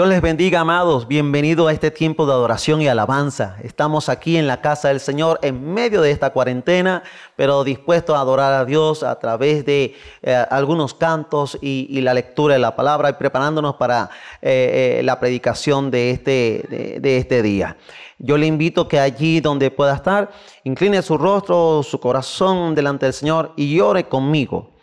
Dios les bendiga, amados. Bienvenido a este tiempo de adoración y alabanza. Estamos aquí en la casa del Señor en medio de esta cuarentena, pero dispuestos a adorar a Dios a través de eh, algunos cantos y, la lectura de la palabra y preparándonos para eh, eh, la predicación de este, de este día. Yo le invito que allí donde pueda estar, incline su rostro, su corazón delante del Señor y ore conmigo.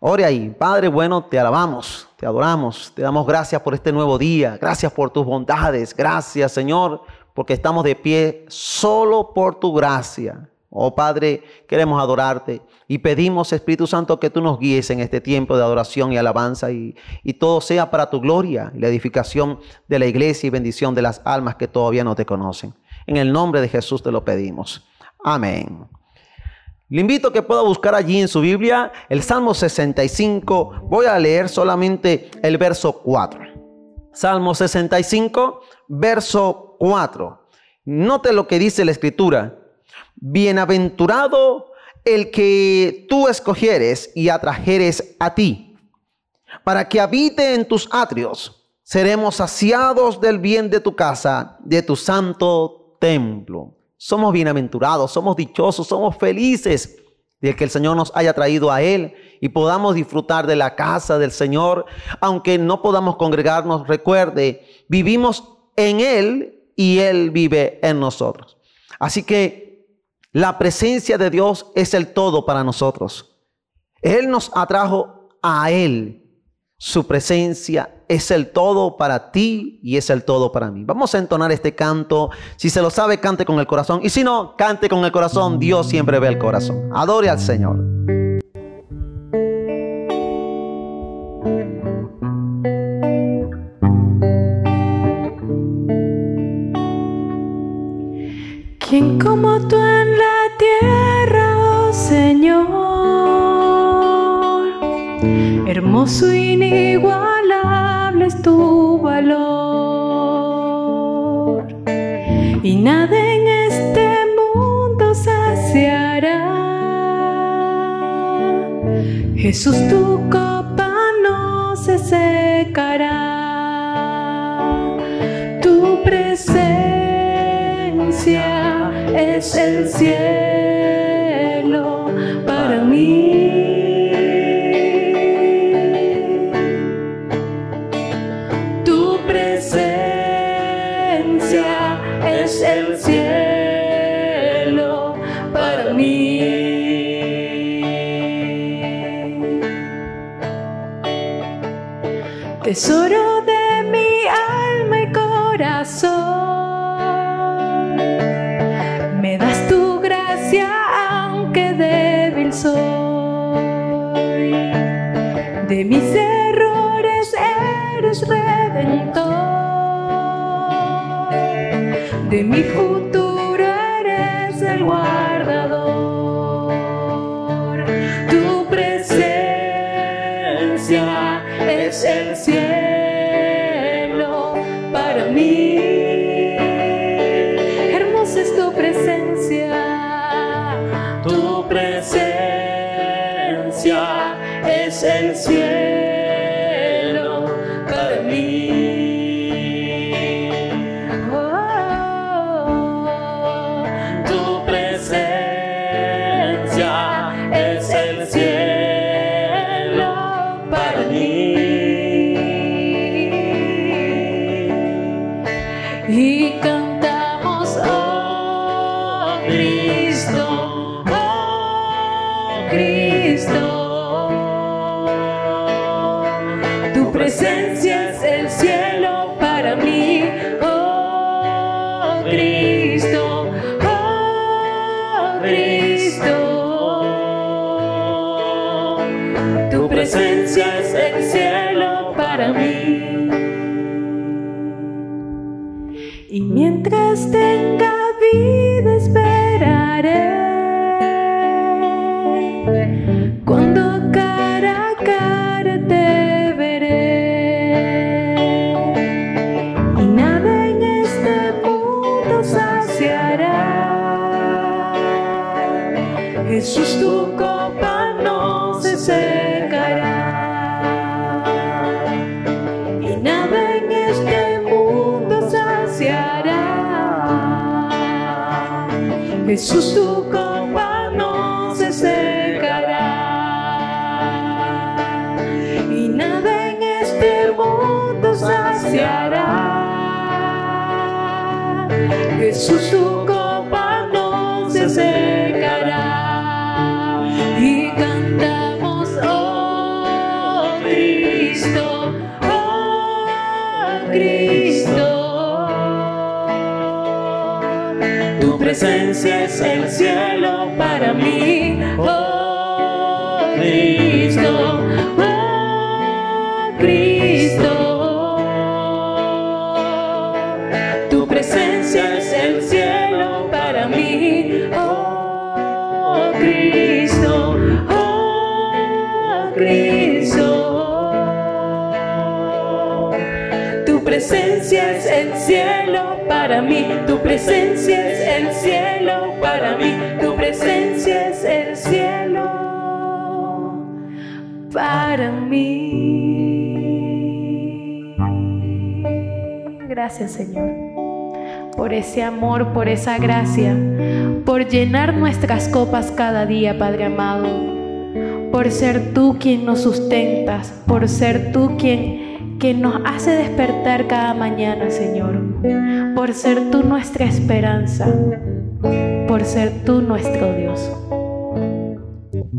Ore ahí, Padre bueno, te alabamos, te adoramos, te damos gracias por este nuevo día, gracias por tus bondades, gracias Señor, porque estamos de pie solo por tu gracia. Oh Padre, queremos adorarte y pedimos Espíritu Santo que tú nos guíes en este tiempo de adoración y alabanza y, y todo sea para tu gloria la edificación de la iglesia y bendición de las almas que todavía no te conocen. En el nombre de Jesús te lo pedimos. Amén. Le invito a que pueda buscar allí en su Biblia el Salmo 65. Voy a leer solamente el verso 4. Salmo 65, verso 4. Note lo que dice la escritura. Bienaventurado el que tú escogieres y atrajeres a ti, para que habite en tus atrios. Seremos saciados del bien de tu casa, de tu santo templo. Somos bienaventurados, somos dichosos, somos felices de que el Señor nos haya traído a Él y podamos disfrutar de la casa del Señor, aunque no podamos congregarnos, recuerde, vivimos en Él y Él vive en nosotros. Así que la presencia de Dios es el todo para nosotros. Él nos atrajo a Él. Su presencia es el todo para ti y es el todo para mí. Vamos a entonar este canto. Si se lo sabe, cante con el corazón. Y si no, cante con el corazón. Dios siempre ve el corazón. Adore al Señor. ¿Quién como tú en la tierra, oh Señor? Hermoso y tu valor y nada en este mundo saciará. Jesús, tu copa no se secará. Tu presencia es el cielo para mí. Tesoro de mi alma y corazón. Me das tu gracia aunque débil soy. De mis errores eres redentor. De mi futuro es el cielo para mí. Y mientras tenga vida esperaré. Jesús, tu copa no se secará y nada en este mundo saciará. Jesús, tu presencia es el cielo para mí, presencia es el cielo para mí, tu presencia es el cielo para mí, tu presencia es el cielo para mí. Gracias Señor por ese amor, por esa gracia, por llenar nuestras copas cada día, Padre amado, por ser tú quien nos sustentas, por ser tú quien, quien nos hace despertar cada mañana, Señor, por ser tú nuestra esperanza, por ser tú nuestro Dios.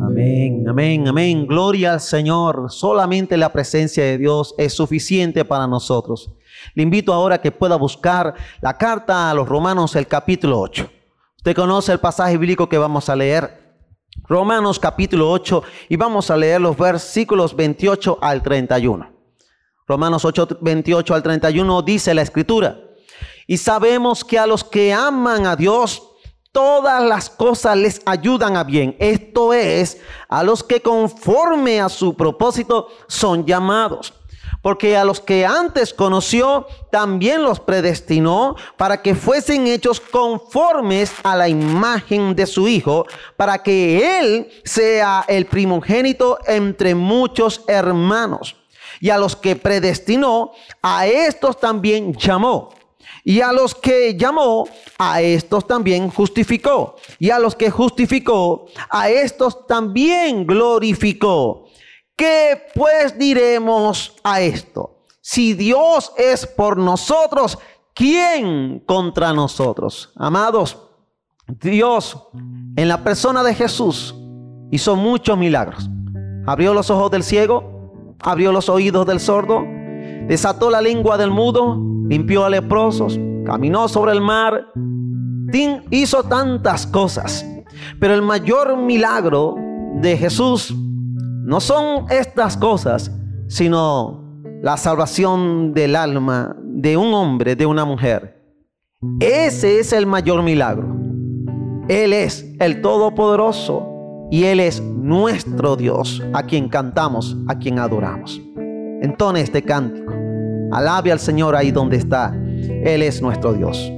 Amén, amén, amén. Gloria al Señor. Solamente la presencia de Dios es suficiente para nosotros. Le invito ahora a que pueda buscar la carta a los Romanos, el capítulo 8. Usted conoce el pasaje bíblico que vamos a leer. Romanos capítulo 8 y vamos a leer los versículos 28 al 31. Romanos 8, 28 al 31 dice la escritura. Y sabemos que a los que aman a Dios, todas las cosas les ayudan a bien. Esto es, a los que conforme a su propósito son llamados. Porque a los que antes conoció, también los predestinó para que fuesen hechos conformes a la imagen de su Hijo, para que Él sea el primogénito entre muchos hermanos. Y a los que predestinó, a estos también llamó. Y a los que llamó, a estos también justificó. Y a los que justificó, a estos también glorificó. ¿Qué pues diremos a esto? Si Dios es por nosotros, ¿quién contra nosotros? Amados, Dios en la persona de Jesús hizo muchos milagros. Abrió los ojos del ciego, abrió los oídos del sordo, desató la lengua del mudo, limpió a leprosos, caminó sobre el mar, hizo tantas cosas. Pero el mayor milagro de Jesús no son estas cosas, sino la salvación del alma de un hombre, de una mujer. Ese es el mayor milagro. Él es el Todopoderoso y Él es nuestro Dios, a quien cantamos, a quien adoramos. Entone este cántico. Alabe al Señor ahí donde está. Él es nuestro Dios.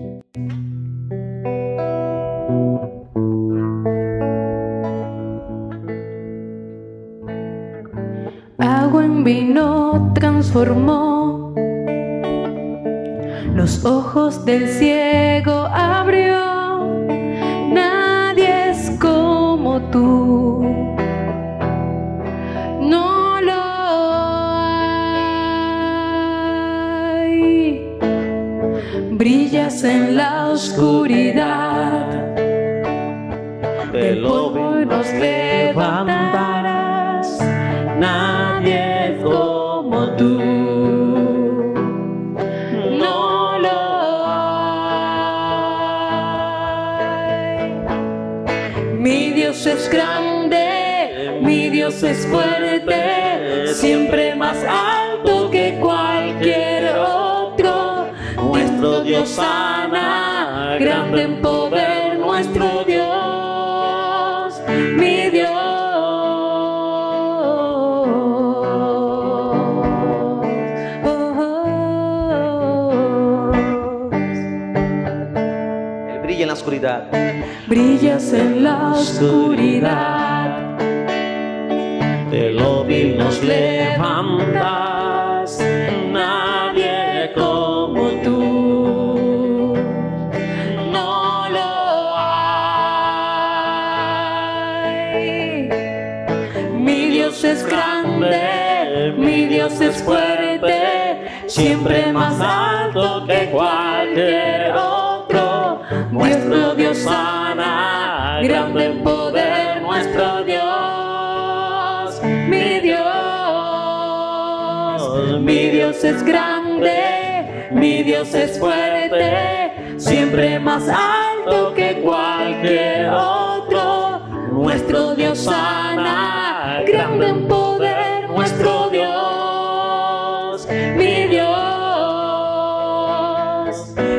Agua en vino transformó, los ojos del ciego abrió. Como tú, no lo hay. Brillas en la oscuridad, del polvo nos levantarás. Nadie grande, mi Dios es fuerte, siempre más alto que cualquier otro. Nuestro Dios sana, grande en poder, nuestro brillas en la oscuridad. De lo vil nos levantas, nadie como tú. No lo hay. Mi Dios es grande, mi Dios es fuerte, siempre más alto que cualquier otro. Grande en poder, nuestro Dios, mi Dios, mi Dios es grande, mi Dios es fuerte, siempre más alto que cualquier otro. Nuestro Dios sana, grande en poder, nuestro Dios, mi Dios.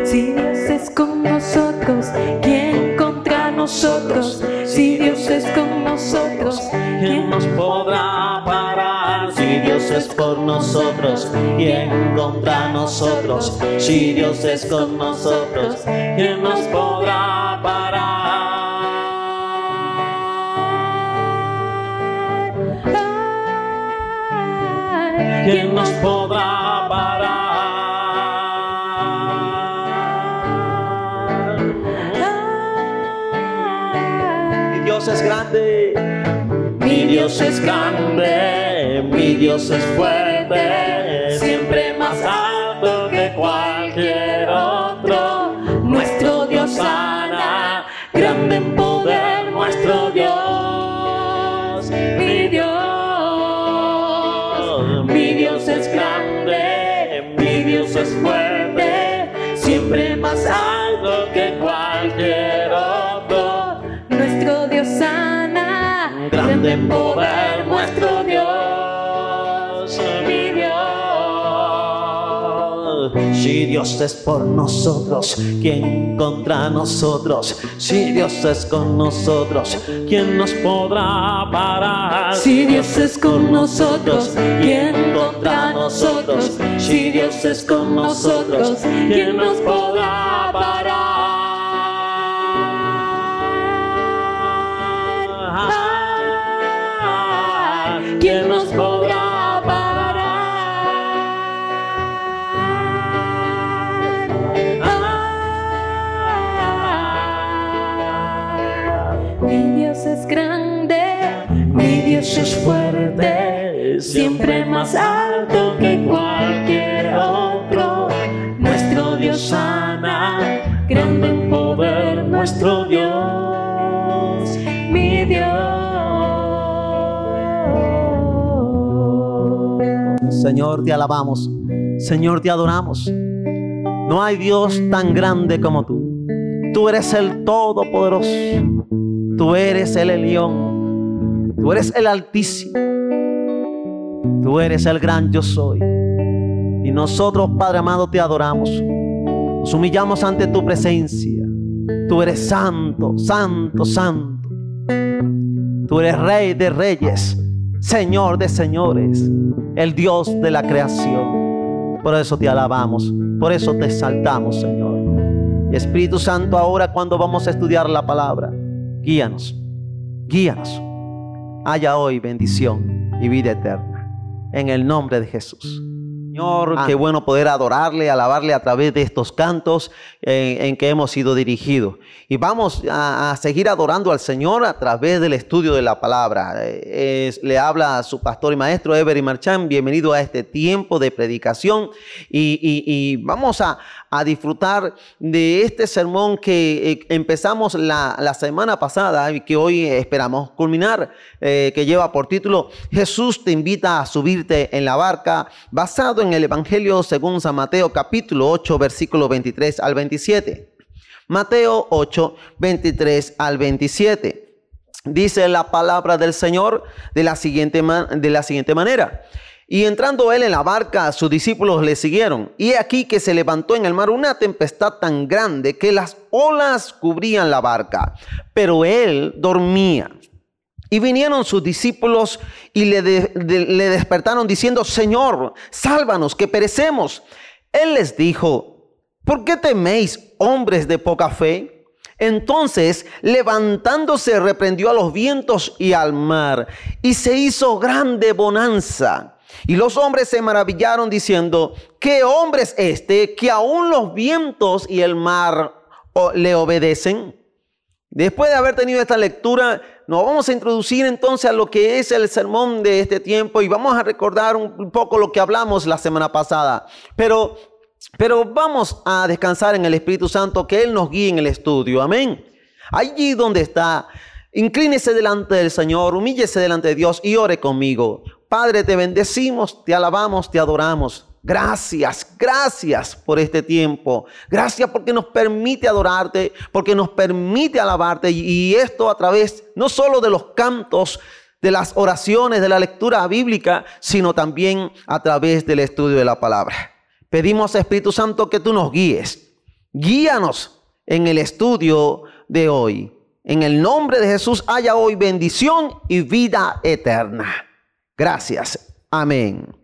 Si Dios es con nosotros, ¿quién nosotros? Si Dios es con nosotros, ¿Quién nos podrá parar? Si Dios es por nosotros, ¿quién contra nosotros? Si Dios es con nosotros, ¿Quién nos podrá parar? ¿Quién nos podrá Dios es grande, mi Dios es fuerte, poder nuestro Dios, mi Dios. Si Dios es por nosotros, ¿quién contra nosotros? Si Dios es con nosotros, ¿Quién nos podrá parar? Si Dios es con nosotros, ¿quién contra nosotros? Si Dios es con nosotros, ¿quién nos podrá parar? Es fuerte, siempre más alto que cualquier otro. Nuestro Dios sana, grande en poder, nuestro Dios, mi Dios. Señor, te alabamos, Señor, te adoramos. No hay Dios tan grande como tú. Tú eres el Todopoderoso. Tú eres el Elión. Tú eres el Altísimo. Tú eres el gran yo soy. Y nosotros, Padre amado, te adoramos. Nos humillamos ante tu presencia. Tú eres santo, santo, santo. Tú eres rey de reyes, Señor de señores, el Dios de la creación. Por eso te alabamos, por eso te exaltamos, Señor. Espíritu Santo, ahora cuando vamos a estudiar la palabra, guíanos, guíanos. Haya hoy bendición y vida eterna. En el nombre de Jesús. Señor, qué bueno poder adorarle, alabarle a través de estos cantos en, en que hemos sido dirigidos. Y vamos a, a seguir adorando al Señor a través del estudio de la palabra. Eh, es- le habla a su pastor y maestro Every Marchán. Bienvenido a este tiempo de predicación. Y, y- y vamos a, a disfrutar de este sermón que eh, empezamos la, la semana pasada y que hoy esperamos culminar, eh, que lleva por título Jesús te invita a subirte en la barca, basado en el Evangelio según San Mateo capítulo 8, versículo 23 al 27. Mateo 8, 23 al 27. Dice la palabra del Señor de la siguiente, de la siguiente manera. Y entrando él en la barca, sus discípulos le siguieron. Y aquí que se levantó en el mar una tempestad tan grande que las olas cubrían la barca, pero él dormía. Y vinieron sus discípulos y le, de- de- le despertaron diciendo, Señor, sálvanos, que perecemos. Él les dijo, ¿por qué teméis, hombres de poca fe? Entonces, levantándose, reprendió a los vientos y al mar, y se hizo grande bonanza. Y los hombres se maravillaron diciendo, ¿qué hombre es este que aún los vientos y el mar o- le obedecen? Después de haber tenido esta lectura, nos vamos a introducir entonces a lo que es el sermón de este tiempo y vamos a recordar un poco lo que hablamos la semana pasada. Pero, pero vamos a descansar en el Espíritu Santo, que Él nos guíe en el estudio. Amén. Allí donde está, inclínese delante del Señor, humíllese delante de Dios y ore conmigo. Padre, te bendecimos, te alabamos, te adoramos. Gracias, gracias por este tiempo. Gracias porque nos permite adorarte, porque nos permite alabarte y esto a través no solo de los cantos, de las oraciones, de la lectura bíblica, sino también a través del estudio de la palabra. Pedimos, Espíritu Santo, que tú nos guíes. Guíanos en el estudio de hoy. En el nombre de Jesús haya hoy bendición y vida eterna. Gracias. Amén.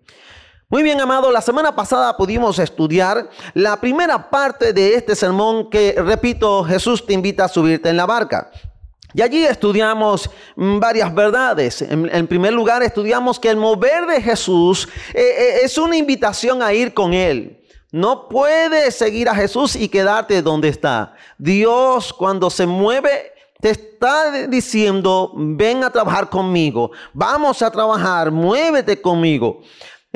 Muy bien, amado, la semana pasada pudimos estudiar la primera parte de este sermón que, repito, Jesús te invita a subirte en la barca. Y allí estudiamos varias verdades. En, primer lugar, estudiamos que el mover de Jesús eh, eh, es una invitación a ir con Él. No puedes seguir a Jesús y quedarte donde está. Dios cuando se mueve te está diciendo, ven a trabajar conmigo, vamos a trabajar, muévete conmigo.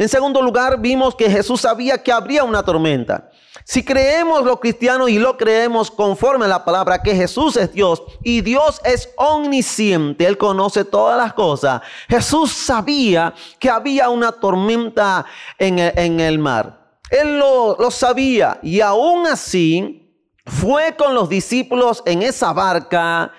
En segundo lugar, vimos que Jesús sabía que habría una tormenta. Si creemos los cristianos y lo creemos conforme a la palabra que Jesús es Dios y Dios es omnisciente, Él conoce todas las cosas, Jesús sabía que había una tormenta en el, mar. Él lo, lo sabía y aún así fue con los discípulos en esa barca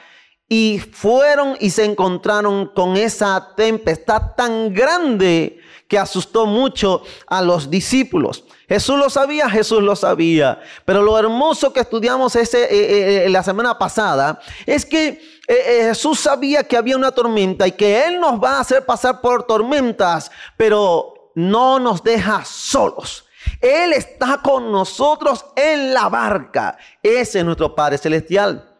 y fueron y se encontraron con esa tempestad tan grande que asustó mucho a los discípulos. Jesús lo sabía, Jesús lo sabía. Pero lo hermoso que estudiamos ese, eh, eh, la semana pasada es que eh, Jesús sabía que había una tormenta y que Él nos va a hacer pasar por tormentas, pero no nos deja solos. Él está con nosotros en la barca. Ese es nuestro Padre Celestial.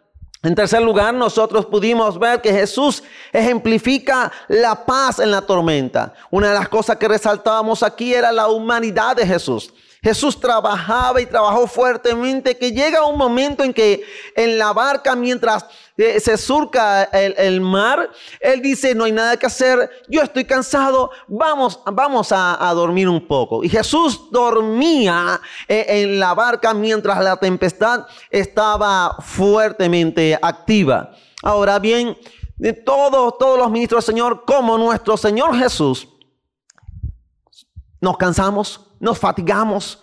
En tercer lugar, nosotros pudimos ver que Jesús ejemplifica la paz en la tormenta. Una de las cosas que resaltábamos aquí era la humanidad de Jesús. Jesús trabajaba y trabajó fuertemente que llega un momento en que en la barca mientras eh, se surca el, mar, él dice, no hay nada que hacer, yo estoy cansado, vamos, vamos a, dormir un poco. Y Jesús dormía eh, en la barca mientras la tempestad estaba fuertemente activa. Ahora bien, de todos, todos los ministros del Señor, como nuestro Señor Jesús, nos cansamos, nos fatigamos.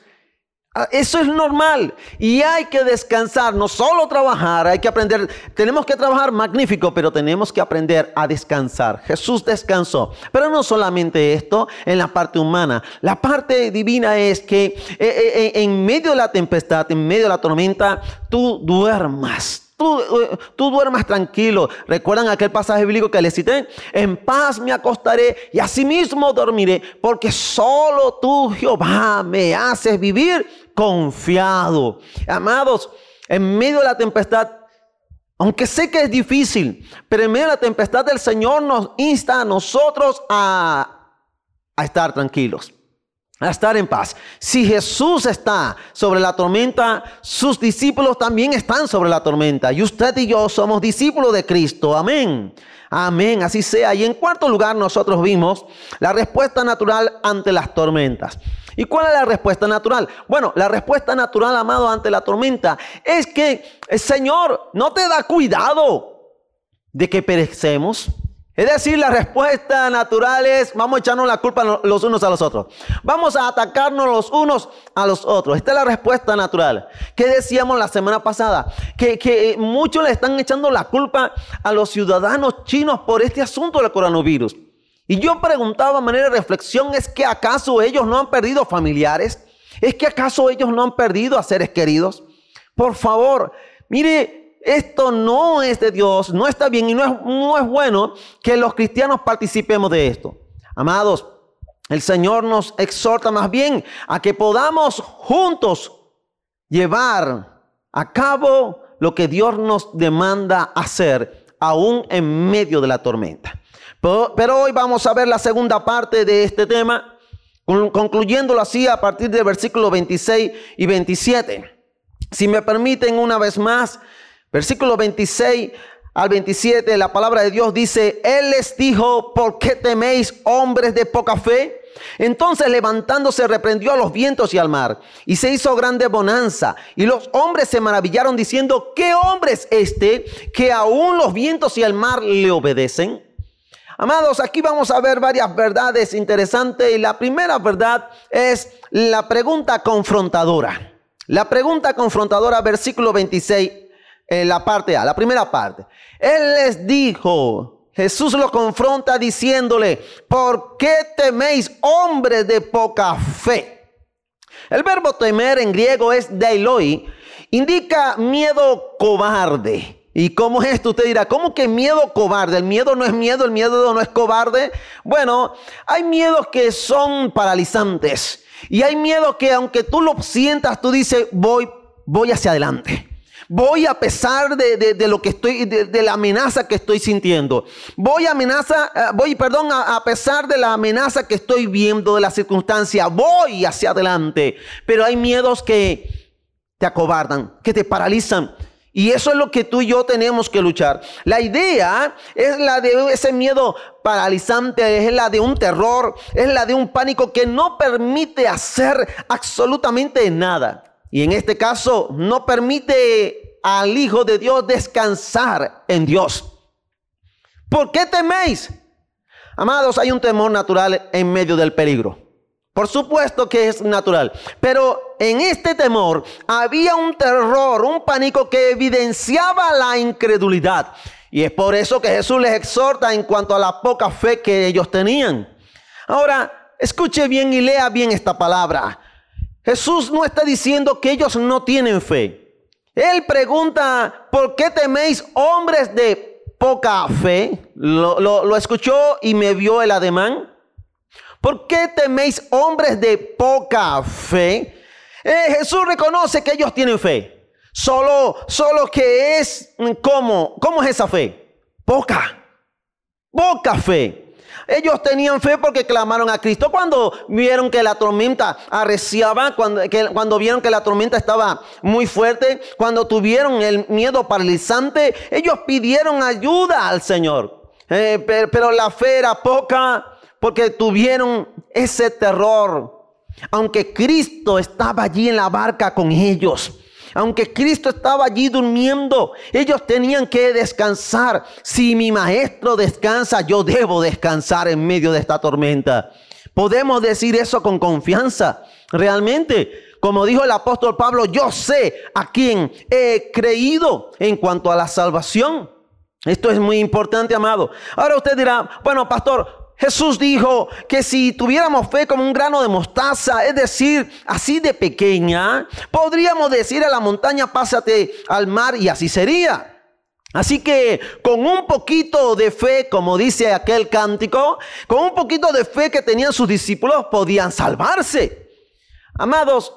Ah, eso es normal. Y hay que descansar, no solo trabajar, hay que aprender, tenemos que trabajar magnífico, pero tenemos que aprender a descansar. Jesús descansó, pero no solamente esto en la parte humana, la parte divina es que eh, eh, eh, en medio de la tempestad, en medio de la tormenta, tú duermas, eh, tú, duermas tranquilo. ¿Recuerdan aquel pasaje bíblico que les cité? En paz me acostaré y asimismo dormiré, porque solo tú, Jehová, me haces vivir confiado. Amados, en medio de la tempestad, aunque sé que es difícil, pero en medio de la tempestad el Señor nos insta a nosotros a, a estar tranquilos a estar en paz. Si Jesús está sobre la tormenta, sus discípulos también están sobre la tormenta. Y usted y yo somos discípulos de Cristo. Amén. Amén. Así sea. Y en cuarto lugar nosotros vimos la respuesta natural ante las tormentas. ¿Y cuál es la respuesta natural? Bueno, la respuesta natural, amado, ante la tormenta es que el Señor no te da cuidado de que perecemos. Es decir, la respuesta natural es, vamos a echarnos la culpa los unos a los otros. Vamos a atacarnos los unos a los otros. Esta es la respuesta natural. ¿Qué decíamos la semana pasada? Que, que muchos le están echando la culpa a los ciudadanos chinos por este asunto del coronavirus. Y yo preguntaba de manera de reflexión, ¿es que acaso ellos no han perdido familiares? ¿Es que acaso ellos no han perdido a seres queridos? Por favor, mire, esto no es de Dios, no está bien y no es, no es bueno que los cristianos participemos de esto. Amados, el Señor nos exhorta más bien a que podamos juntos llevar a cabo lo que Dios nos demanda hacer, aún en medio de la tormenta. Pero, pero, hoy vamos a ver la segunda parte de este tema, concluyéndolo así a partir del versículo 26 y 27. Si me permiten una vez más, Versículo 26 al 27, la palabra de Dios dice, Él les dijo, ¿por qué teméis hombres de poca fe? Entonces levantándose reprendió a los vientos y al mar, y se hizo grande bonanza, y los hombres se maravillaron diciendo, ¿qué hombre es este que aún los vientos y el mar le obedecen? Amados, aquí vamos a ver varias verdades interesantes y la primera verdad es la pregunta confrontadora. La pregunta confrontadora, versículo 26, en la parte A, la primera parte. Él les dijo, Jesús lo confronta diciéndole, ¿por qué teméis hombres de poca fe? El verbo temer en griego es deiloi, indica miedo cobarde. ¿Y cómo es esto? Usted dirá, ¿cómo que miedo cobarde? El miedo no es miedo, el miedo no es cobarde. Bueno, hay miedos que son paralizantes. Y hay miedos que aunque tú lo sientas, tú dices, voy, voy hacia adelante. Voy a pesar de, lo que estoy, de, la amenaza que estoy sintiendo. Voy amenaza, eh, voy, perdón, a, a pesar de la amenaza que estoy viendo, de la circunstancia, voy hacia adelante. Pero hay miedos que te acobardan, que te paralizan. Y eso es lo que tú y yo tenemos que luchar. La idea es la de ese miedo paralizante, es la de un terror, es la de un pánico que no permite hacer absolutamente nada. Y en este caso no permite al Hijo de Dios descansar en Dios. ¿Por qué teméis? Amados, hay un temor natural en medio del peligro. Por supuesto que es natural, pero en este temor había un terror, un pánico que evidenciaba la incredulidad. Y es por eso que Jesús les exhorta en cuanto a la poca fe que ellos tenían. Ahora, escuche bien y lea bien esta palabra. Jesús no está diciendo que ellos no tienen fe. Él pregunta, ¿por qué teméis hombres de poca fe? Lo, escuchó y me vio el ademán. ¿Por qué teméis hombres de poca fe? Eh, Jesús reconoce que ellos tienen fe. Solo, solo que es, ¿cómo? ¿Cómo es esa fe? Poca. Poca fe. Ellos tenían fe porque clamaron a Cristo. Cuando vieron que la tormenta arreciaba, cuando, vieron que la tormenta estaba muy fuerte, cuando tuvieron el miedo paralizante, ellos pidieron ayuda al Señor. Eh, pero la fe era poca porque tuvieron ese terror. Aunque Cristo estaba allí en la barca con ellos. Aunque Cristo estaba allí durmiendo, ellos tenían que descansar. Si mi maestro descansa, yo debo descansar en medio de esta tormenta. Podemos decir eso con confianza. Realmente, como dijo el apóstol Pablo, yo sé a quién he creído en cuanto a la salvación. Esto es muy importante, amado. Ahora usted dirá, bueno, pastor, Jesús dijo que si tuviéramos fe como un grano de mostaza, es decir, así de pequeña, podríamos decir a la montaña, pásate al mar y así sería. Así que con un poquito de fe, como dice aquel cántico, con un poquito de fe que tenían sus discípulos, podían salvarse. Amados,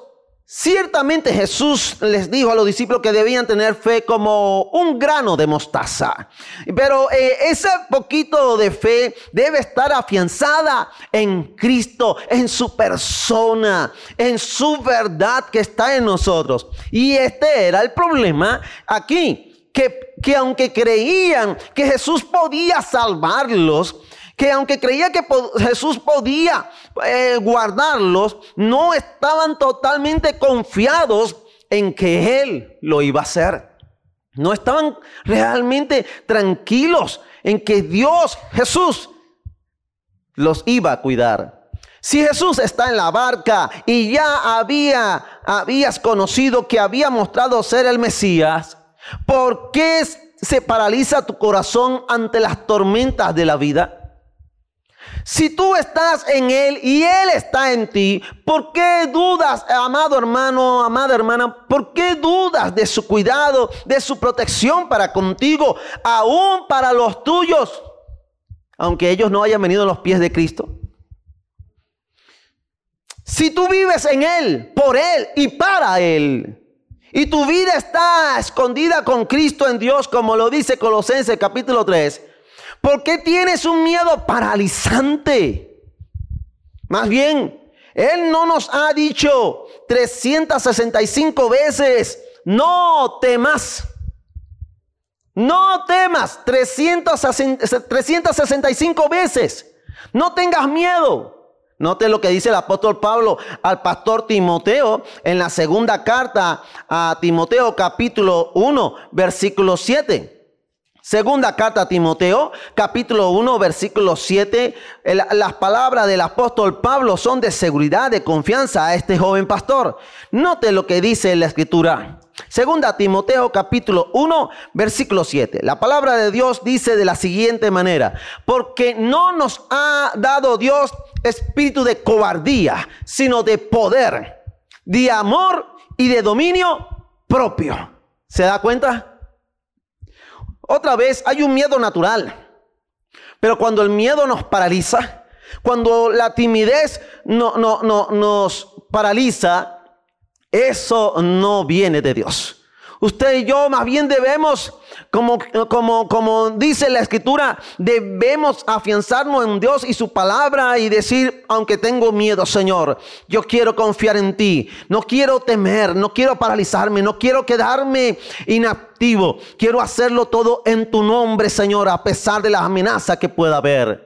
Ciertamente Jesús les dijo a los discípulos que debían tener fe como un grano de mostaza. Pero eh, ese poquito de fe debe estar afianzada en Cristo, en su persona, en su verdad que está en nosotros. Y este era el problema aquí, que, que aunque creían que Jesús podía salvarlos, que aunque creía que Jesús podía eh, guardarlos, no estaban totalmente confiados en que Él lo iba a hacer. No estaban realmente tranquilos en que Dios, Jesús, los iba a cuidar. Si Jesús está en la barca y ya había, habías conocido que había mostrado ser el Mesías, ¿por qué se paraliza tu corazón ante las tormentas de la vida? Si tú estás en Él y Él está en ti, ¿por qué dudas, amado hermano, amada hermana? ¿Por qué dudas de su cuidado, de su protección para contigo, aún para los tuyos, aunque ellos no hayan venido a los pies de Cristo? Si tú vives en Él, por Él y para Él, y tu vida está escondida con Cristo en Dios, como lo dice Colosenses capítulo 3, ¿Por qué tienes un miedo paralizante? Más bien, Él no nos ha dicho 365 veces, no temas. No temas 365 veces. No tengas miedo. Note lo que dice el apóstol Pablo al pastor Timoteo en la segunda carta a Timoteo capítulo 1 versículo 7. Segunda carta a Timoteo, capítulo 1, versículo 7. las palabras del apóstol Pablo son de seguridad, de confianza a este joven pastor. Note lo que dice la escritura. Segunda Timoteo capítulo 1 versículo 7. La palabra de Dios dice de la siguiente manera, porque no nos ha dado Dios espíritu de cobardía, sino de poder, de amor y de dominio propio. ¿Se da cuenta? Otra vez, hay un miedo natural. Pero cuando el miedo nos paraliza, cuando la timidez no, no, no, nos paraliza, eso no viene de Dios. Usted y yo más bien debemos, como, como, como dice la escritura, debemos afianzarnos en Dios y su palabra y decir, aunque tengo miedo, Señor, yo quiero confiar en ti. No quiero temer, no quiero paralizarme, no quiero quedarme inactivo. Quiero hacerlo todo en tu nombre, Señor, a pesar de las amenazas que pueda haber.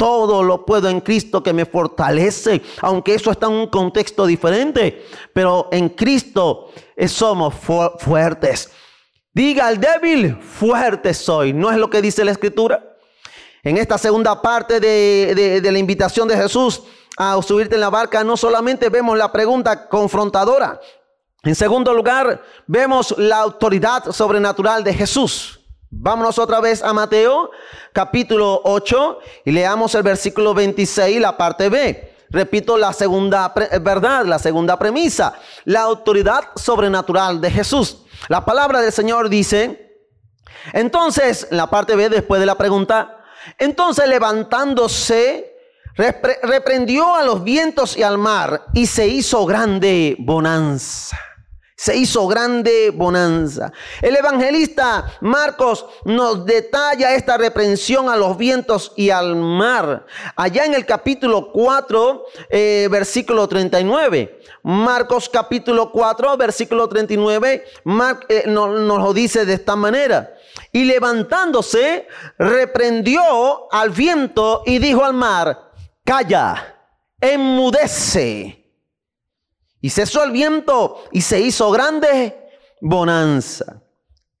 Todo lo puedo en Cristo que me fortalece, aunque eso está en un contexto diferente, pero en Cristo somos fuertes. Diga al débil, fuerte soy. ¿No es lo que dice la escritura? En esta segunda parte de, de la invitación de Jesús a subirte en la barca, no solamente vemos la pregunta confrontadora, en segundo lugar, vemos la autoridad sobrenatural de Jesús. Vámonos otra vez a Mateo capítulo 8 y leamos el versículo 26, la parte B. Repito la segunda verdad, la segunda premisa, la autoridad sobrenatural de Jesús. La palabra del Señor dice, entonces, la parte B después de la pregunta, entonces levantándose, reprendió a los vientos y al mar y se hizo grande bonanza se hizo grande bonanza. El evangelista Marcos nos detalla esta reprensión a los vientos y al mar. Allá en el capítulo 4, eh, versículo 39. Marcos capítulo 4, versículo 39, eh, nos lo dice de esta manera. Y levantándose, reprendió al viento y dijo al mar, calla, enmudece. Y cesó el viento y se hizo grande bonanza.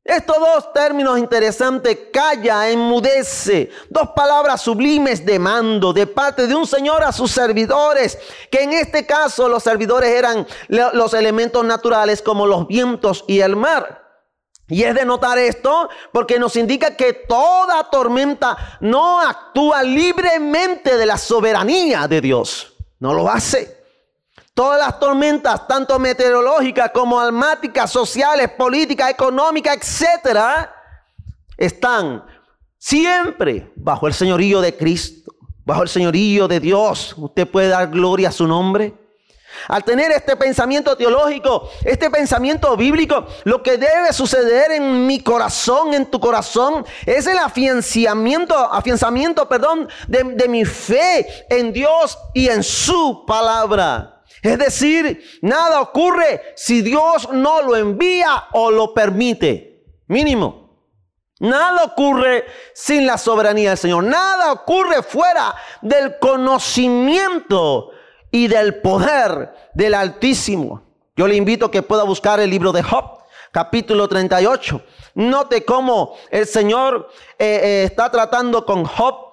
Estos dos términos interesantes, calla, enmudece, dos palabras sublimes de mando de parte de un Señor a sus servidores, que en este caso los servidores eran los elementos naturales como los vientos y el mar. Y es de notar esto porque nos indica que toda tormenta no actúa libremente de la soberanía de Dios, no lo hace. Todas las tormentas, tanto meteorológicas como almáticas, sociales, políticas, económicas, etcétera, están siempre bajo el señorío de Cristo, bajo el señorío de Dios. Usted puede dar gloria a su nombre. Al tener este pensamiento teológico, este pensamiento bíblico, lo que debe suceder en mi corazón, en tu corazón, es el afianzamiento, afianzamiento, perdón, de, de mi fe en Dios y en su palabra. Es decir, nada ocurre si Dios no lo envía o lo permite. Mínimo. Nada ocurre sin la soberanía del Señor. Nada ocurre fuera del conocimiento y del poder del Altísimo. Yo le invito a que pueda buscar el libro de Job, capítulo 38. Note cómo el Señor eh, eh, está tratando con Job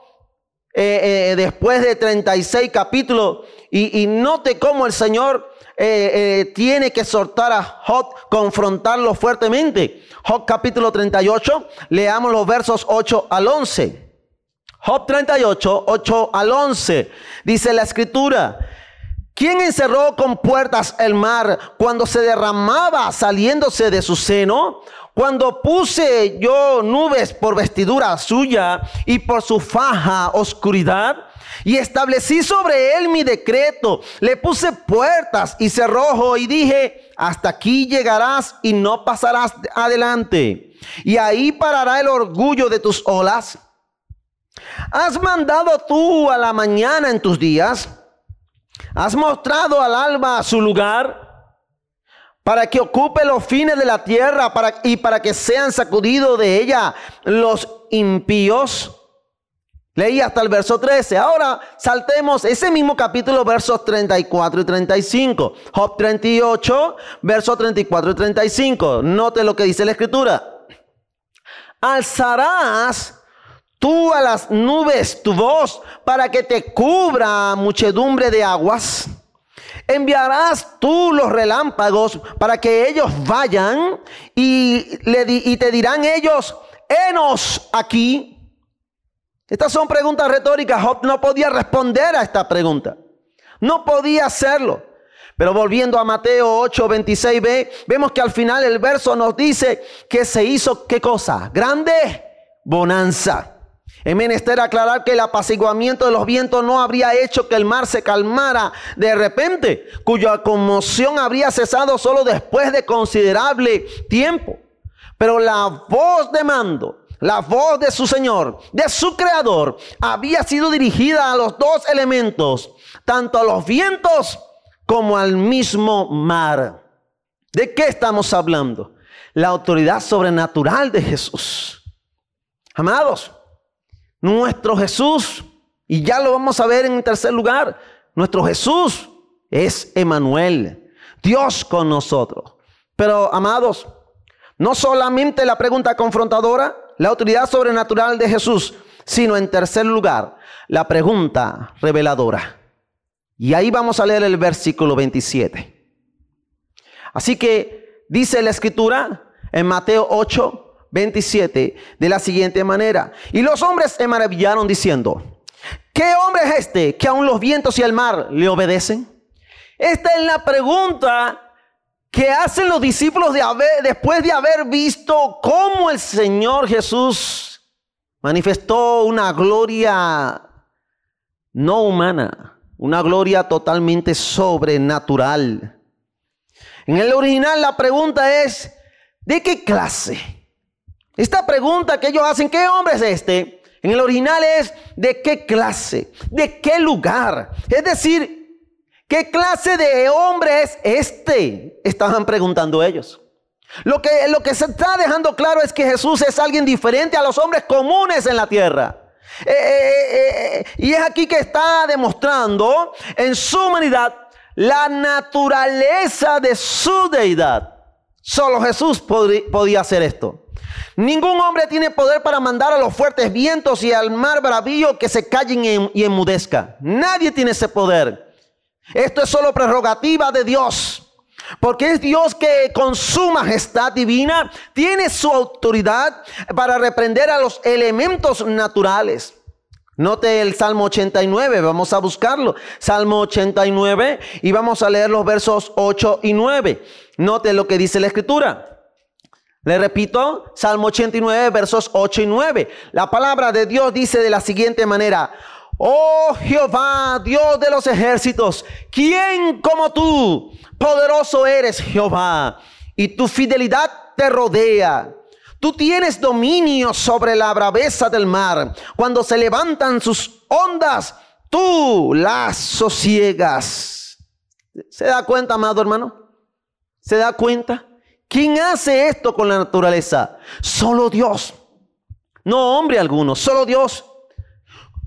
eh, después de 36 capítulos y, note cómo el Señor eh, eh, tiene que soltar a Job, confrontarlo fuertemente. Job capítulo 38, leamos los versos 8 al 11. Job 38, 8 al 11. Dice la escritura. ¿Quién encerró con puertas el mar cuando se derramaba saliéndose de su seno? Cuando puse yo nubes por vestidura suya y por su faja oscuridad, y establecí sobre él mi decreto. Le puse puertas y cerrojo y dije, hasta aquí llegarás y no pasarás adelante. Y ahí parará el orgullo de tus olas. ¿Has mandado tú a la mañana en tus días? ¿Has mostrado al alba su lugar? para que ocupe los fines de la tierra para, y para que sean sacudidos de ella los impíos. Leí hasta el verso 13. Ahora saltemos ese mismo capítulo, versos 34 y 35. Job 38, versos 34 y 35. Note lo que dice la escritura. Alzarás tú a las nubes tu voz para que te cubra muchedumbre de aguas. Enviarás tú los relámpagos para que ellos vayan y, te dirán ellos, enos aquí. Estas son preguntas retóricas. Job no podía responder a esta pregunta. No podía hacerlo. Pero volviendo a Mateo 8, 26b, vemos que al final el verso nos dice que se hizo qué cosa? Grande bonanza. Es menester aclarar que el apaciguamiento de los vientos no habría hecho que el mar se calmara de repente, cuya conmoción habría cesado solo después de considerable tiempo. Pero la voz de mando, la voz de su Señor, de su Creador, había sido dirigida a los dos elementos, tanto a los vientos como al mismo mar. ¿De qué estamos hablando? La autoridad sobrenatural de Jesús. Amados, nuestro Jesús, y ya lo vamos a ver en tercer lugar, nuestro Jesús es Emanuel, Dios con nosotros. Pero, amados, no solamente la pregunta confrontadora, la autoridad sobrenatural de Jesús, sino en tercer lugar, la pregunta reveladora. Y ahí vamos a leer el versículo 27. Así que dice la escritura en Mateo 8, 27 de la siguiente manera. Y los hombres se maravillaron diciendo, ¿qué hombre es este que aun los vientos y el mar le obedecen? Esta es la pregunta que hacen los discípulos de después de haber visto cómo el Señor Jesús manifestó una gloria no humana, una gloria totalmente sobrenatural. En el original la pregunta es, ¿de qué clase? Esta pregunta que ellos hacen, ¿qué hombre es este? En el original es de qué clase, de qué lugar. Es decir, ¿qué clase de hombre es este? Estaban preguntando ellos. Lo que, lo que se está dejando claro es que Jesús es alguien diferente a los hombres comunes en la tierra. Eh, eh, eh, y es aquí que está demostrando en su humanidad la naturaleza de su deidad. Solo Jesús podía hacer esto. Ningún hombre tiene poder para mandar a los fuertes vientos y al mar bravío que se callen y enmudezca. Nadie tiene ese poder. Esto es solo prerrogativa de Dios. Porque es Dios que con su majestad divina tiene su autoridad para reprender a los elementos naturales. Note el Salmo 89, vamos a buscarlo. Salmo 89 y vamos a leer los versos 8 y 9. Note lo que dice la escritura. Le repito, Salmo 89, versos 8 y 9. La palabra de Dios dice de la siguiente manera, Oh Jehová, Dios de los ejércitos, ¿quién como tú? Poderoso eres Jehová, y tu fidelidad te rodea. Tú tienes dominio sobre la braveza del mar. Cuando se levantan sus ondas, tú las sosiegas. ¿Se da cuenta, amado hermano? ¿Se da cuenta? ¿Quién hace esto con la naturaleza? Solo Dios. No hombre alguno, solo Dios.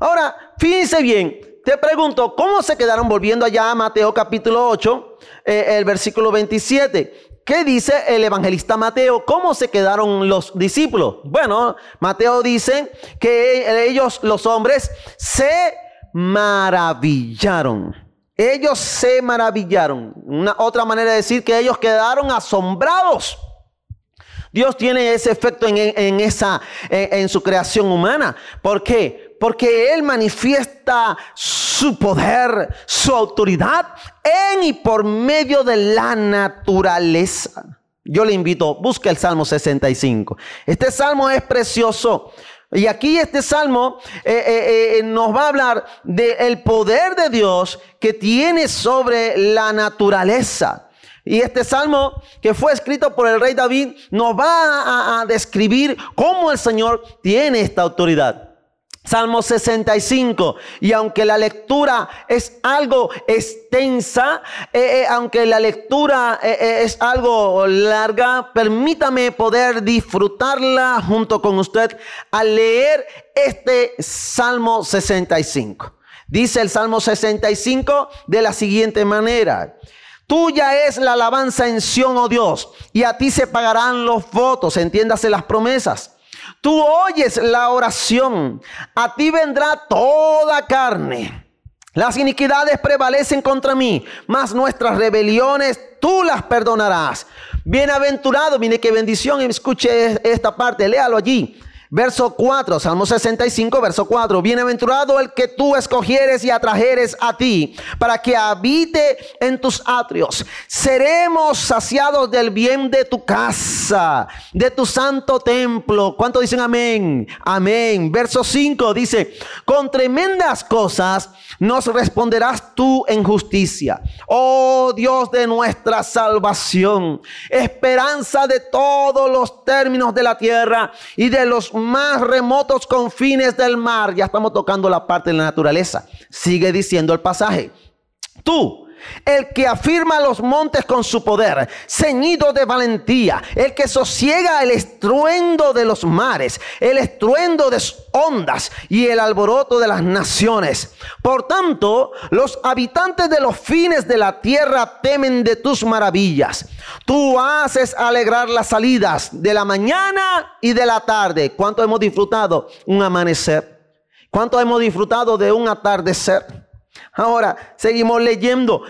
Ahora, fíjense bien, te pregunto, ¿cómo se quedaron volviendo allá a Mateo capítulo 8, eh, el versículo 27? ¿Qué dice el evangelista Mateo? ¿Cómo se quedaron los discípulos? Bueno, Mateo dice que ellos, los hombres, se maravillaron. Ellos se maravillaron. Una otra manera de decir que ellos quedaron asombrados. Dios tiene ese efecto en, esa, en, su creación humana. ¿Por qué? Porque Él manifiesta su poder, su autoridad en y por medio de la naturaleza. Yo le invito, busque el Salmo 65. Este salmo es precioso y aquí este salmo eh, eh, eh, nos va a hablar del poder de Dios que tiene sobre la naturaleza. Y este salmo que fue escrito por el rey David nos va a, describir cómo el Señor tiene esta autoridad. Salmo 65. Y aunque la lectura es algo extensa, eh, eh, aunque la lectura eh, es algo larga, permítame poder disfrutarla junto con usted al leer este Salmo 65. Dice el Salmo 65 de la siguiente manera. Tuya es la alabanza en Sión, oh Dios, y a ti se pagarán los votos, entiéndase las promesas. Tú oyes la oración, a ti vendrá toda carne. Las iniquidades prevalecen contra mí, mas nuestras rebeliones tú las perdonarás. Bienaventurado, mire qué bendición, escuche esta parte, léalo allí. Verso 4, Salmo 65, verso 4. Bienaventurado el que tú escogieres y atrajeres a ti para que habite en tus atrios. Seremos saciados del bien de tu casa, de tu santo templo. ¿Cuánto dicen amén? Amén. Verso 5 dice, con tremendas cosas nos responderás tú en justicia. Oh Dios de nuestra salvación, esperanza de todos los términos de la tierra y de los más remotos confines del mar. Ya estamos tocando la parte de la naturaleza. Sigue diciendo el pasaje. Tú el que afirma los montes con su poder, ceñido de valentía, el que sosiega el estruendo de los mares, el estruendo de ondas y el alboroto de las naciones. Por tanto, los habitantes de los fines de la tierra temen de tus maravillas. Tú haces alegrar las salidas de la mañana y de la tarde. ¿Cuánto hemos disfrutado? Un amanecer. ¿Cuánto hemos disfrutado de un atardecer? Ahora, seguimos leyendo.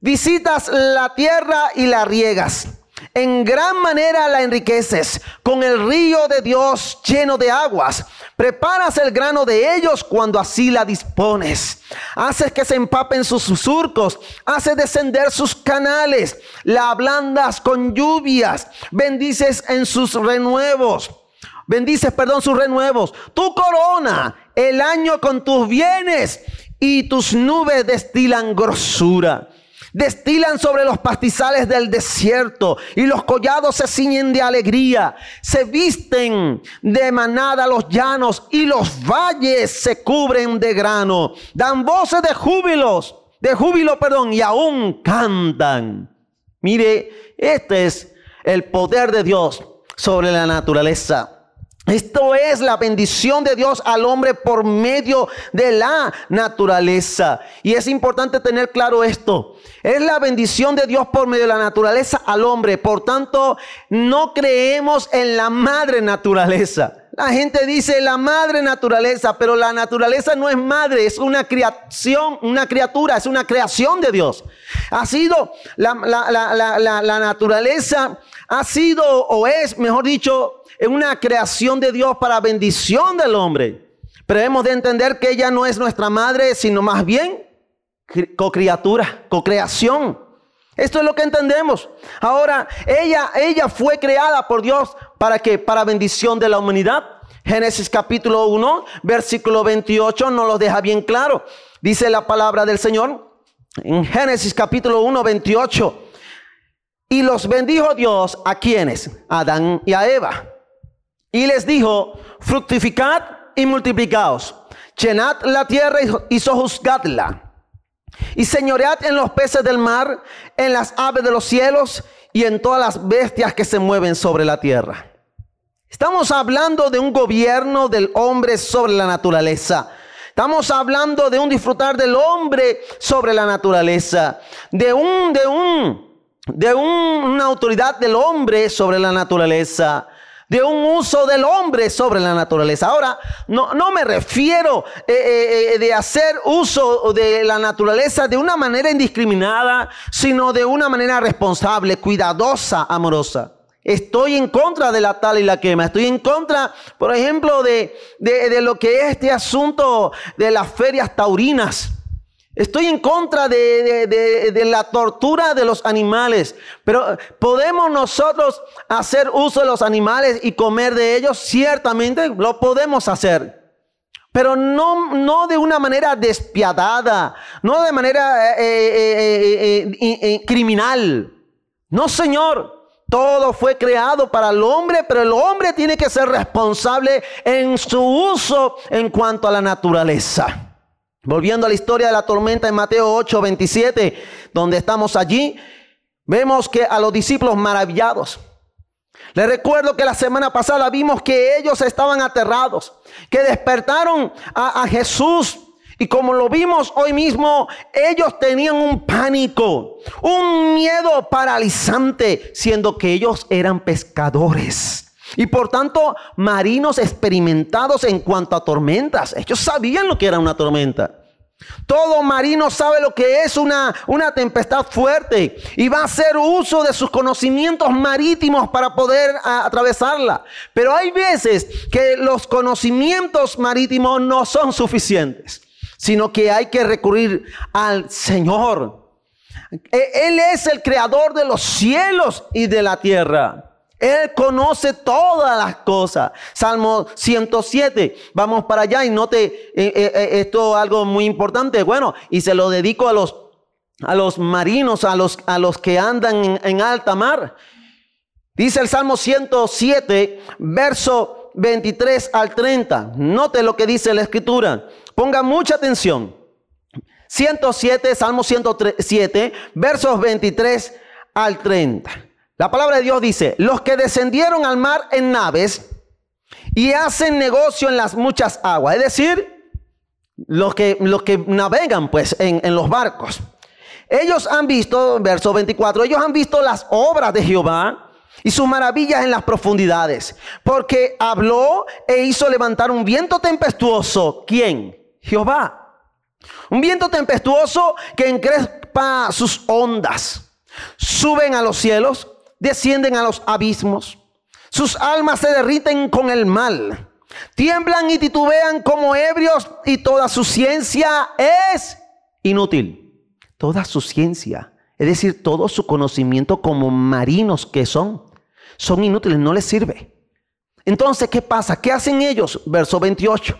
Visitas la tierra y la riegas. En gran manera la enriqueces con el río de Dios lleno de aguas. Preparas el grano de ellos cuando así la dispones. Haces que se empapen sus surcos. Haces descender sus canales. La ablandas con lluvias. Bendices en sus renuevos. Bendices, perdón, sus renuevos. Tu corona el año con tus bienes y tus nubes destilan grosura. Destilan sobre los pastizales del desierto y los collados se ciñen de alegría. Se visten de manada los llanos y los valles se cubren de grano. Dan voces de júbilos, de júbilo, perdón, y aún cantan. Mire, este es el poder de Dios sobre la naturaleza. Esto es la bendición de Dios al hombre por medio de la naturaleza. Y es importante tener claro esto. Es la bendición de Dios por medio de la naturaleza al hombre. Por tanto, no creemos en la madre naturaleza. La gente dice la madre naturaleza, pero la naturaleza no es madre, es una creación, una criatura, es una creación de Dios. Ha sido la, la naturaleza, ha sido o es, mejor dicho, es una creación de Dios para bendición del hombre. Pero hemos de entender que ella no es nuestra madre, sino más bien co-criatura, co-creación. Esto es lo que entendemos. Ahora, ella, ella fue creada por Dios para que para bendición de la humanidad. Génesis capítulo 1, versículo 28 nos lo deja bien claro. Dice la palabra del Señor en Génesis capítulo 1, 28. Y los bendijo Dios a quienes? A Adán y a Eva. Y les dijo, fructificad y multiplicaos, llenad la tierra y sojuzgadla, y señoread en los peces del mar, en las aves de los cielos y en todas las bestias que se mueven sobre la tierra. Estamos hablando de un gobierno del hombre sobre la naturaleza. Estamos hablando de un disfrutar del hombre sobre la naturaleza, de un de un de una autoridad del hombre sobre la naturaleza de un uso del hombre sobre la naturaleza. Ahora, no, no me refiero eh, eh, eh, de hacer uso de la naturaleza de una manera indiscriminada, sino de una manera responsable, cuidadosa, amorosa. Estoy en contra de la tal y la quema. Estoy en contra, por ejemplo, de, de lo que es este asunto de las ferias taurinas. Estoy en contra de, la tortura de los animales, pero ¿podemos nosotros hacer uso de los animales y comer de ellos? Ciertamente lo podemos hacer, pero no, no de una manera despiadada, no de manera eh, eh, eh, criminal. No, Señor. Todo fue creado para el hombre, pero el hombre tiene que ser responsable en su uso en cuanto a la naturaleza. Volviendo a la historia de la tormenta en Mateo 8, 27, donde estamos allí, vemos que a los discípulos maravillados. Les recuerdo que la semana pasada vimos que ellos estaban aterrados, que despertaron a, a Jesús y como lo vimos hoy mismo, ellos tenían un pánico, un miedo paralizante, siendo que ellos eran pescadores. Y por tanto, marinos experimentados en cuanto a tormentas. Ellos sabían lo que era una tormenta. Todo marino sabe lo que es una, una tempestad fuerte y va a hacer uso de sus conocimientos marítimos para poder atravesarla. Pero hay veces que los conocimientos marítimos no son suficientes sino que hay que recurrir al Señor. E, Él es el creador de los cielos y de la tierra. Él conoce todas las cosas. Salmo 107. Vamos para allá y note eh, eh, eh, esto algo muy importante. Bueno, y se lo dedico a los, a los marinos, a los, a los que andan en, alta mar. Dice el Salmo 107, verso 23 al 30. Note lo que dice la escritura. Ponga mucha atención. 107, Salmo 107, versos 23 al 30. La palabra de Dios dice, los que descendieron al mar en naves y hacen negocio en las muchas aguas, es decir, los que, los que navegan pues en, en los barcos. Ellos han visto, verso 24, ellos han visto las obras de Jehová y sus maravillas en las profundidades, porque habló e hizo levantar un viento tempestuoso. ¿Quién? Jehová. Un viento tempestuoso que encrespa sus ondas. Suben a los cielos, descienden a los abismos. Sus almas se derriten con el mal. Tiemblan y titubean como ebrios y toda su ciencia es inútil. Toda su ciencia, es decir, todo su conocimiento como marinos que son, son inútiles, no les sirve. Entonces, ¿qué pasa? ¿Qué hacen ellos? Verso 28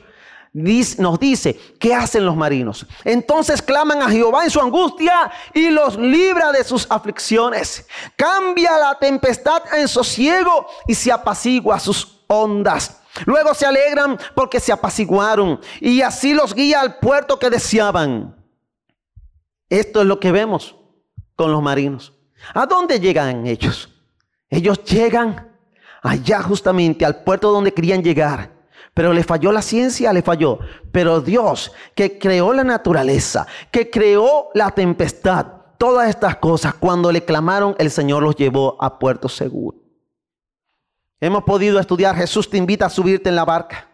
nos dice, ¿qué hacen los marinos? Entonces claman a Jehová en su angustia y los libra de sus aflicciones. Cambia la tempestad en sosiego y se apacigua sus ondas. Luego se alegran porque se apaciguaron y así los guía al puerto que deseaban. Esto es lo que vemos con los marinos. ¿A dónde llegan ellos? Ellos llegan allá justamente al puerto donde querían llegar pero le falló la ciencia, le falló. Pero Dios, que creó la naturaleza, que creó la tempestad, todas estas cosas, cuando le clamaron, el Señor los llevó a puerto seguro. Hemos podido estudiar, Jesús te invita a subirte en la barca.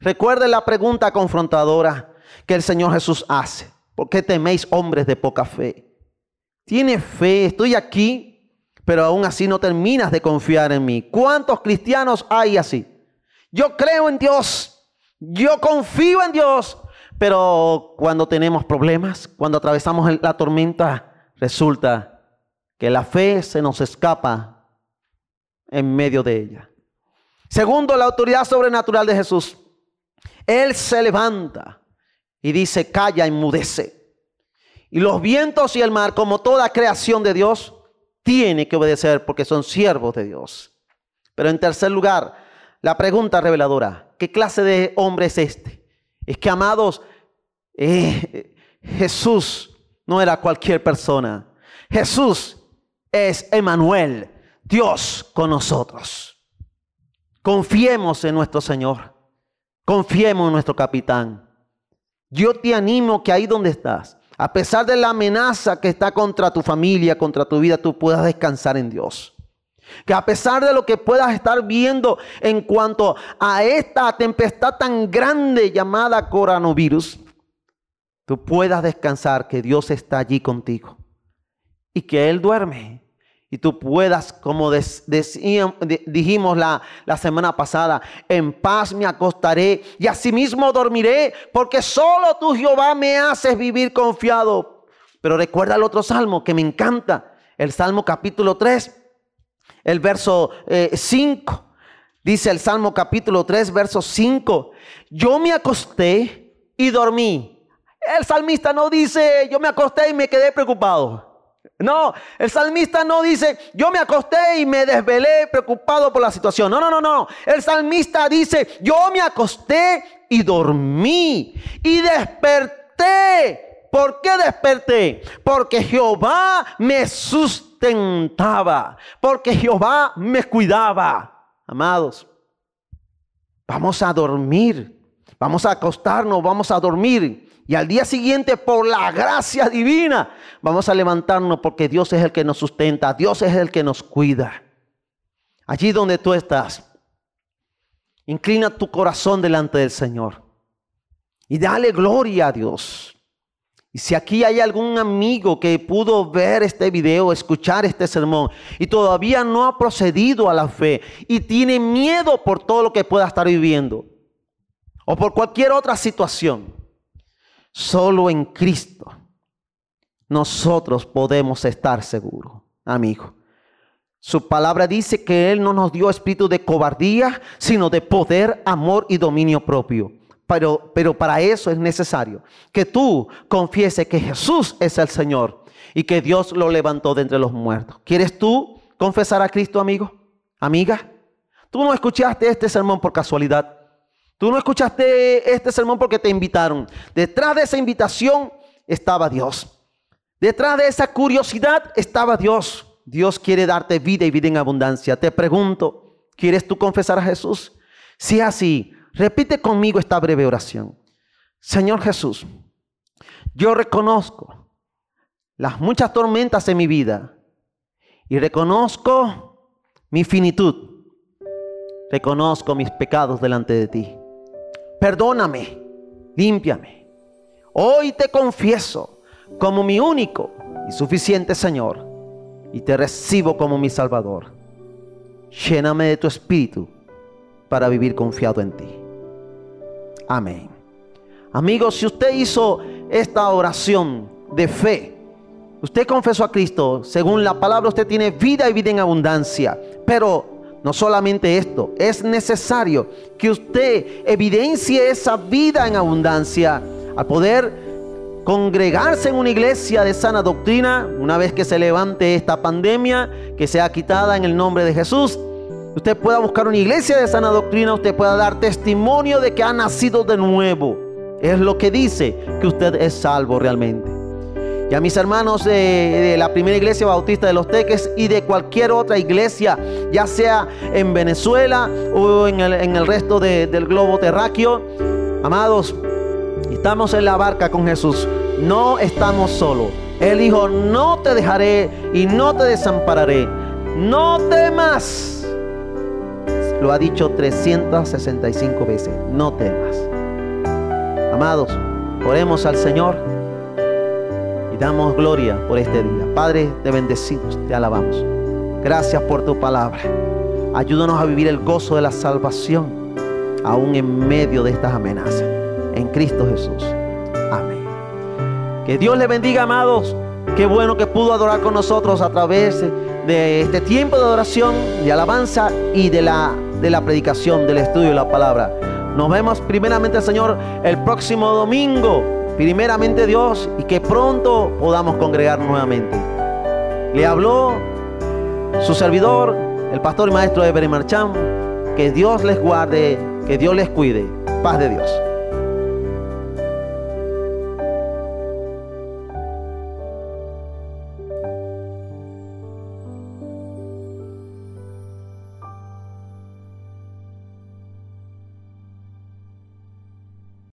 Recuerde la pregunta confrontadora que el Señor Jesús hace. ¿Por qué teméis hombres de poca fe? Tiene fe, estoy aquí, pero aún así no terminas de confiar en mí. ¿Cuántos cristianos hay así? Yo creo en Dios. Yo confío en Dios. Pero cuando tenemos problemas, cuando atravesamos la tormenta, resulta que la fe se nos escapa en medio de ella. Segundo, la autoridad sobrenatural de Jesús. Él se levanta y dice, calla, enmudece. Y los vientos y el mar, como toda creación de Dios, tiene que obedecer porque son siervos de Dios. Pero en tercer lugar, la pregunta reveladora, ¿qué clase de hombre es este? Es que, amados, eh, Jesús no era cualquier persona. Jesús es Emanuel, Dios con nosotros. Confiemos en nuestro Señor. Confiemos en nuestro capitán. Yo te animo que ahí donde estás, a pesar de la amenaza que está contra tu familia, contra tu vida, tú puedas descansar en Dios. Que a pesar de lo que puedas estar viendo en cuanto a esta tempestad tan grande llamada coronavirus, tú puedas descansar que Dios está allí contigo y que Él duerme. Y tú puedas, como dijimos la, la semana pasada, en paz me acostaré y asimismo dormiré, porque solo tú, Jehová, me haces vivir confiado. Pero recuerda el otro salmo que me encanta, el Salmo capítulo 3, el verso 5. Eh, dice el Salmo capítulo 3, verso 5. Yo me acosté y dormí. El salmista no dice, yo me acosté y me quedé preocupado. No, el salmista no dice, yo me acosté y me desvelé preocupado por la situación. No, no, no, no. El salmista dice, yo me acosté y dormí y desperté. ¿Por qué desperté? Porque Jehová me sustentaba, porque Jehová me cuidaba. Amados, vamos a dormir, vamos a acostarnos, vamos a dormir. Y al día siguiente, por la gracia divina, vamos a levantarnos porque Dios es el que nos sustenta, Dios es el que nos cuida. Allí donde tú estás, inclina tu corazón delante del Señor y dale gloria a Dios. Y si aquí hay algún amigo que pudo ver este video, escuchar este sermón y todavía no ha procedido a la fe y tiene miedo por todo lo que pueda estar viviendo o por cualquier otra situación, Solo en Cristo nosotros podemos estar seguros, amigo. Su palabra dice que Él no nos dio espíritu de cobardía, sino de poder, amor y dominio propio. Pero, para eso es necesario que tú confieses que Jesús es el Señor y que Dios lo levantó de entre los muertos. ¿Quieres tú confesar a Cristo, amigo? Amiga, tú no escuchaste este sermón por casualidad. Tú no escuchaste este sermón porque te invitaron. Detrás de esa invitación estaba Dios. Detrás de esa curiosidad estaba Dios. Dios quiere darte vida y vida en abundancia. Te pregunto, ¿quieres tú confesar a Jesús? Si es así, repite conmigo esta breve oración. Señor Jesús, yo reconozco las muchas tormentas en mi vida y reconozco mi finitud. Reconozco mis pecados delante de ti perdóname, límpiame. Hoy te confieso como mi único y suficiente Señor y te recibo como mi Salvador. Lléname de tu espíritu para vivir confiado en ti. Amén. Amigos, si usted hizo esta oración de fe, usted confesó a Cristo, según la palabra usted tiene vida y vida en abundancia, pero no solamente esto, es necesario que usted evidencie esa vida en abundancia al poder congregarse en una iglesia de sana doctrina una vez que se levante esta pandemia, que sea quitada en el nombre de Jesús. Usted pueda buscar una iglesia de sana doctrina, usted pueda dar testimonio de que ha nacido de nuevo. Es lo que dice que usted es salvo realmente y a mis hermanos de, la primera iglesia bautista de los Teques y de cualquier otra iglesia, ya sea en Venezuela o en el, resto del globo terráqueo. Amados, estamos en la barca con Jesús, no estamos solos. Él dijo, no te dejaré y no te desampararé. No temas. Lo ha dicho 365 veces, no temas. Amados, oremos al Señor damos gloria por este día. Padre, te bendecimos, te alabamos. Gracias por tu palabra. Ayúdanos a vivir el gozo de la salvación, aún en medio de estas amenazas. En Cristo Jesús. Amén. Que Dios le bendiga, amados. Qué bueno que pudo adorar con nosotros a través de este tiempo de adoración, de alabanza y de la, de la predicación, del estudio de la palabra. Nos vemos primeramente, Señor, el próximo domingo primeramente Dios y que pronto podamos congregar nuevamente. Le habló su servidor, el pastor y maestro Eber Marchán. Que Dios les guarde, que Dios les cuide. Paz de Dios.